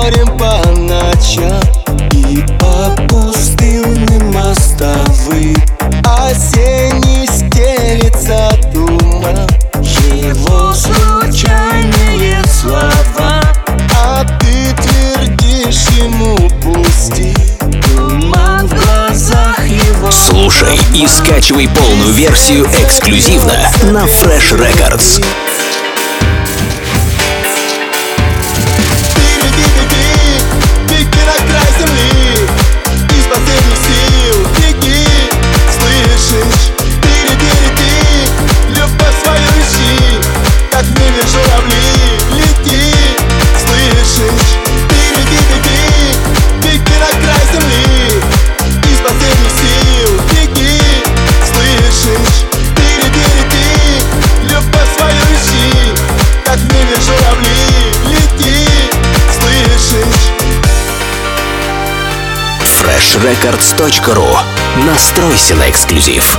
морем по ночам И по пустынным мостовым. Осенний стелится туман Его случайные слова. А ты твердишь ему пусти Туман в глазах его. Слушай и скачивай полную версию эксклюзивно на Fresh Records. freshrecords.ru Настройся на эксклюзив.